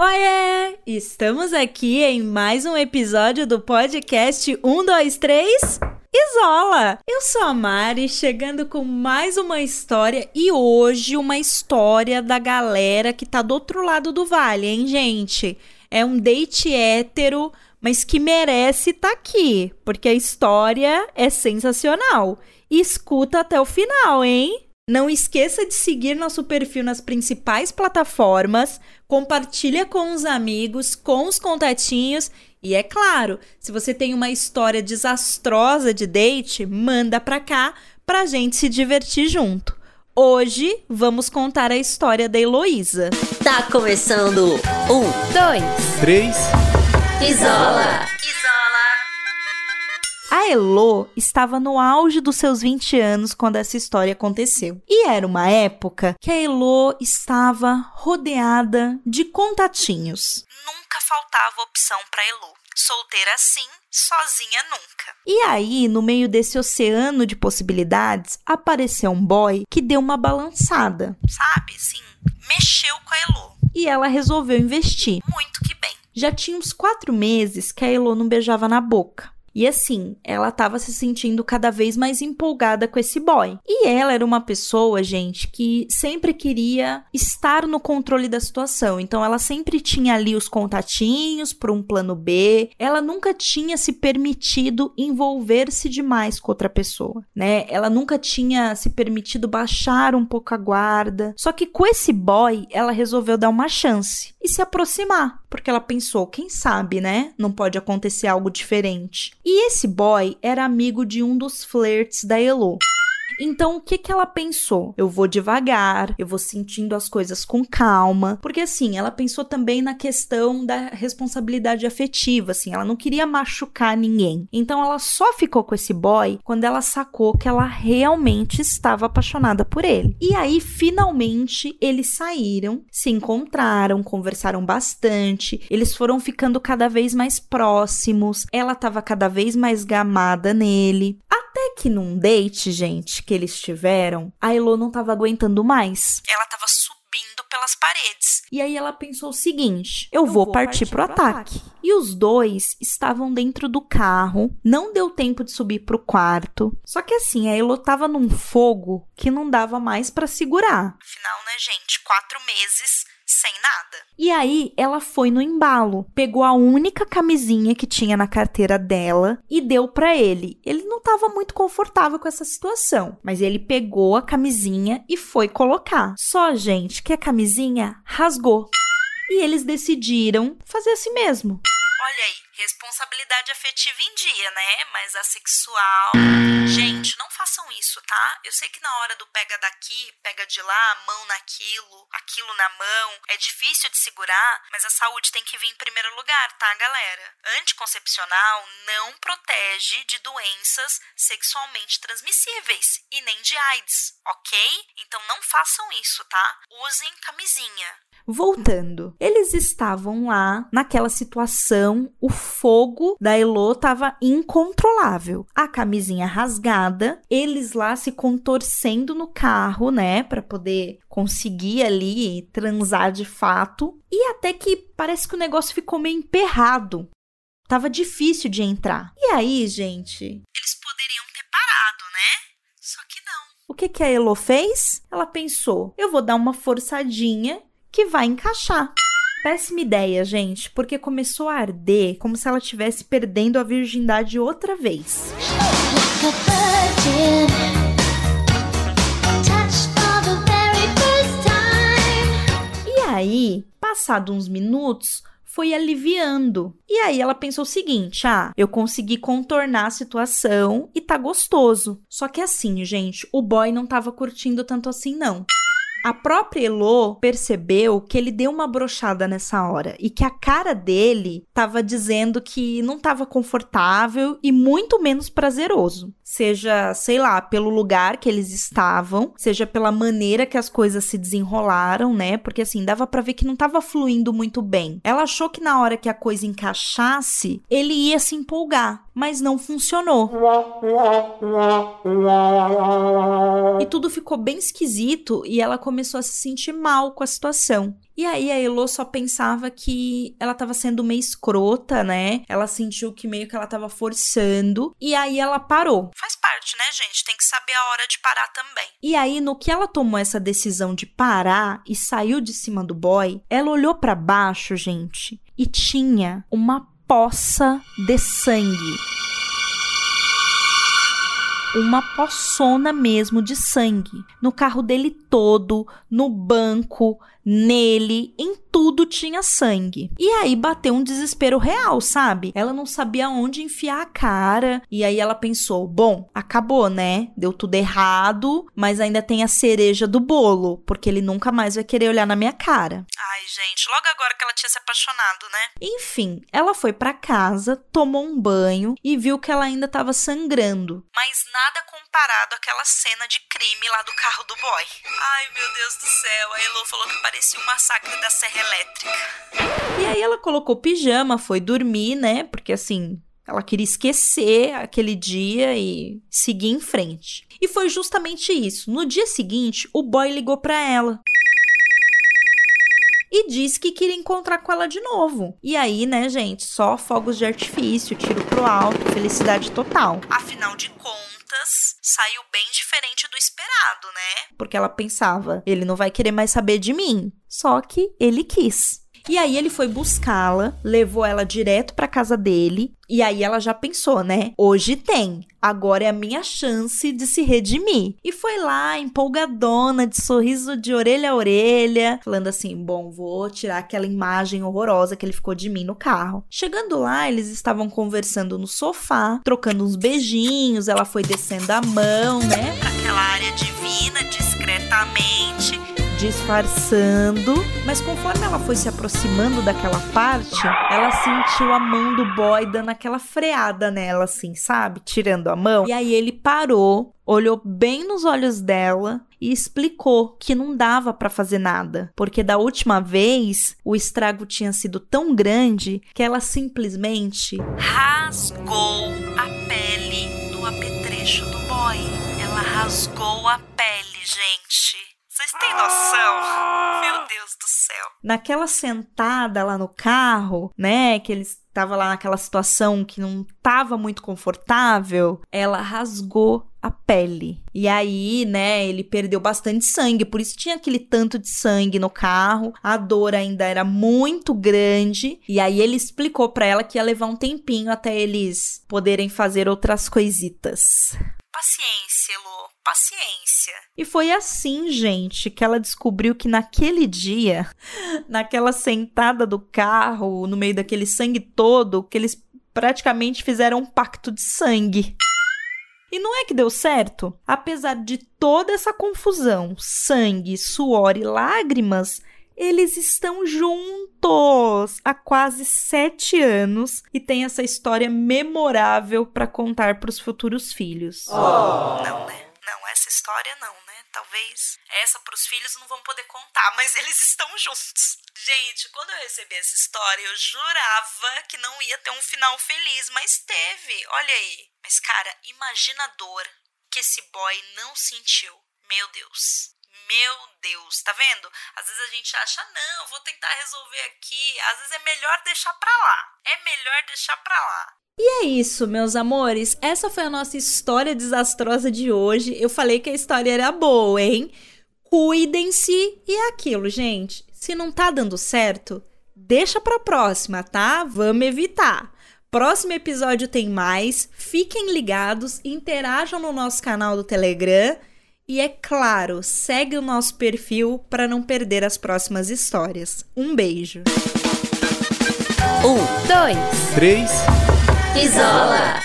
Oiê! Estamos aqui em mais um episódio do podcast 123 Isola! Eu sou a Mari, chegando com mais uma história e hoje uma história da galera que tá do outro lado do vale, hein, gente? É um date hétero, mas que merece estar tá aqui, porque a história é sensacional. Escuta até o final, hein? Não esqueça de seguir nosso perfil nas principais plataformas, compartilha com os amigos, com os contatinhos e é claro, se você tem uma história desastrosa de date, manda pra cá pra gente se divertir junto. Hoje vamos contar a história da Heloísa. Tá começando um, dois, três, isola. A Elo estava no auge dos seus 20 anos quando essa história aconteceu. E era uma época que a Elo estava rodeada de contatinhos. Nunca faltava opção para Elo. Solteira sim, sozinha nunca. E aí, no meio desse oceano de possibilidades, apareceu um boy que deu uma balançada. Sabe, assim, mexeu com a Elo. E ela resolveu investir. Muito que bem. Já tinha uns quatro meses que a Elo não beijava na boca. E assim, ela tava se sentindo cada vez mais empolgada com esse boy. E ela era uma pessoa, gente, que sempre queria estar no controle da situação. Então ela sempre tinha ali os contatinhos para um plano B. Ela nunca tinha se permitido envolver-se demais com outra pessoa, né? Ela nunca tinha se permitido baixar um pouco a guarda. Só que com esse boy, ela resolveu dar uma chance e se aproximar, porque ela pensou, quem sabe, né? Não pode acontecer algo diferente. E esse boy era amigo de um dos flirts da Elo. Então, o que que ela pensou? Eu vou devagar, eu vou sentindo as coisas com calma, porque assim, ela pensou também na questão da responsabilidade afetiva, assim, ela não queria machucar ninguém. Então, ela só ficou com esse boy quando ela sacou que ela realmente estava apaixonada por ele. E aí, finalmente, eles saíram, se encontraram, conversaram bastante, eles foram ficando cada vez mais próximos, ela estava cada vez mais gamada nele. Que num date, gente, que eles tiveram, a Elo não tava aguentando mais. Ela tava subindo pelas paredes. E aí ela pensou o seguinte: eu, eu vou, vou, partir, partir pro, pro ataque. ataque. E os dois estavam dentro do carro, não deu tempo de subir pro quarto. Só que assim, a Elo tava num fogo que não dava mais para segurar. Afinal, né, gente, quatro meses sem nada. E aí ela foi no embalo, pegou a única camisinha que tinha na carteira dela e deu para ele. Ele não estava muito confortável com essa situação, mas ele pegou a camisinha e foi colocar. Só gente que a camisinha rasgou. E eles decidiram fazer assim mesmo. Olha aí, responsabilidade afetiva em dia, né? Mas a sexual. Gente, não façam isso, tá? Eu sei que na hora do pega daqui, pega de lá, mão naquilo, aquilo na mão, é difícil de segurar, mas a saúde tem que vir em primeiro lugar, tá, galera? Anticoncepcional não protege de doenças sexualmente transmissíveis e nem de AIDS, ok? Então não façam isso, tá? Usem camisinha. Voltando, eles estavam lá naquela situação, o fogo da Elo estava incontrolável. A camisinha rasgada, eles lá se contorcendo no carro, né, para poder conseguir ali transar de fato. E até que parece que o negócio ficou meio emperrado. Tava difícil de entrar. E aí, gente, eles poderiam ter parado, né? Só que não. O que que a Elo fez? Ela pensou: eu vou dar uma forçadinha que vai encaixar. Péssima ideia, gente, porque começou a arder como se ela estivesse perdendo a virgindade outra vez. E aí, passado uns minutos, foi aliviando. E aí ela pensou o seguinte: ah, eu consegui contornar a situação e tá gostoso. Só que assim, gente, o boy não tava curtindo tanto assim, não. A própria Elo percebeu que ele deu uma brochada nessa hora e que a cara dele estava dizendo que não estava confortável e muito menos prazeroso. Seja, sei lá, pelo lugar que eles estavam, seja pela maneira que as coisas se desenrolaram, né? Porque assim, dava para ver que não estava fluindo muito bem. Ela achou que na hora que a coisa encaixasse, ele ia se empolgar. Mas não funcionou. E tudo ficou bem esquisito e ela começou a se sentir mal com a situação. E aí a Elo só pensava que ela tava sendo meio escrota, né? Ela sentiu que meio que ela tava forçando. E aí ela parou. Faz parte, né, gente? Tem que saber a hora de parar também. E aí, no que ela tomou essa decisão de parar e saiu de cima do boy, ela olhou para baixo, gente, e tinha uma poça de sangue uma poçona mesmo de sangue. No carro dele todo, no banco, nele, em tudo tinha sangue. E aí bateu um desespero real, sabe? Ela não sabia onde enfiar a cara. E aí ela pensou: bom, acabou, né? Deu tudo errado, mas ainda tem a cereja do bolo, porque ele nunca mais vai querer olhar na minha cara. Ai, gente, logo agora que ela tinha se apaixonado, né? Enfim, ela foi para casa, tomou um banho e viu que ela ainda estava sangrando. Mas nada comparado àquela cena de crime lá do carro do boy. Ai, meu Deus do céu. A Elo falou que parecia um massacre da Serra Elétrica. E aí ela colocou pijama, foi dormir, né? Porque assim, ela queria esquecer aquele dia e seguir em frente. E foi justamente isso. No dia seguinte, o boy ligou para ela e disse que queria encontrar com ela de novo. E aí, né, gente, só fogos de artifício, tiro pro alto, felicidade total. Afinal de contas, saiu bem diferente do esperado, né? Porque ela pensava, ele não vai querer mais saber de mim. Só que ele quis. E aí ele foi buscá-la, levou ela direto para casa dele, e aí ela já pensou, né? Hoje tem. Agora é a minha chance de se redimir. E foi lá, empolgadona, de sorriso de orelha a orelha, falando assim: bom, vou tirar aquela imagem horrorosa que ele ficou de mim no carro. Chegando lá, eles estavam conversando no sofá, trocando uns beijinhos. Ela foi descendo a mão, né? Pra aquela área divina, discretamente disfarçando, mas conforme ela foi se aproximando daquela parte, ela sentiu a mão do boy dando aquela freada nela, assim, sabe? Tirando a mão. E aí ele parou, olhou bem nos olhos dela e explicou que não dava para fazer nada, porque da última vez o estrago tinha sido tão grande que ela simplesmente rasgou a pele do apetrecho do boy. Ela rasgou a pele, gente. Têm noção? Meu Deus do céu. Naquela sentada lá no carro, né, que eles tava lá naquela situação que não tava muito confortável, ela rasgou a pele. E aí, né, ele perdeu bastante sangue, por isso tinha aquele tanto de sangue no carro. A dor ainda era muito grande, e aí ele explicou para ela que ia levar um tempinho até eles poderem fazer outras coisitas. Paciência, Lu, paciência. E foi assim, gente, que ela descobriu que naquele dia, naquela sentada do carro, no meio daquele sangue todo, que eles praticamente fizeram um pacto de sangue. E não é que deu certo? Apesar de toda essa confusão, sangue, suor e lágrimas, eles estão juntos há quase sete anos e têm essa história memorável para contar para os futuros filhos. Oh. Não, né? Não, essa história não, né? Talvez essa para os filhos não vão poder contar, mas eles estão juntos. Gente, quando eu recebi essa história, eu jurava que não ia ter um final feliz, mas teve. Olha aí. Mas cara, imagina a dor que esse boy não sentiu. Meu Deus. Meu Deus, tá vendo? Às vezes a gente acha, não, vou tentar resolver aqui. Às vezes é melhor deixar pra lá. É melhor deixar pra lá. E é isso, meus amores. Essa foi a nossa história desastrosa de hoje. Eu falei que a história era boa, hein? Cuidem-se e é aquilo, gente. Se não tá dando certo, deixa pra próxima, tá? Vamos evitar. Próximo episódio tem mais. Fiquem ligados, interajam no nosso canal do Telegram. E é claro, segue o nosso perfil para não perder as próximas histórias. Um beijo. Um, dois, três. Isola!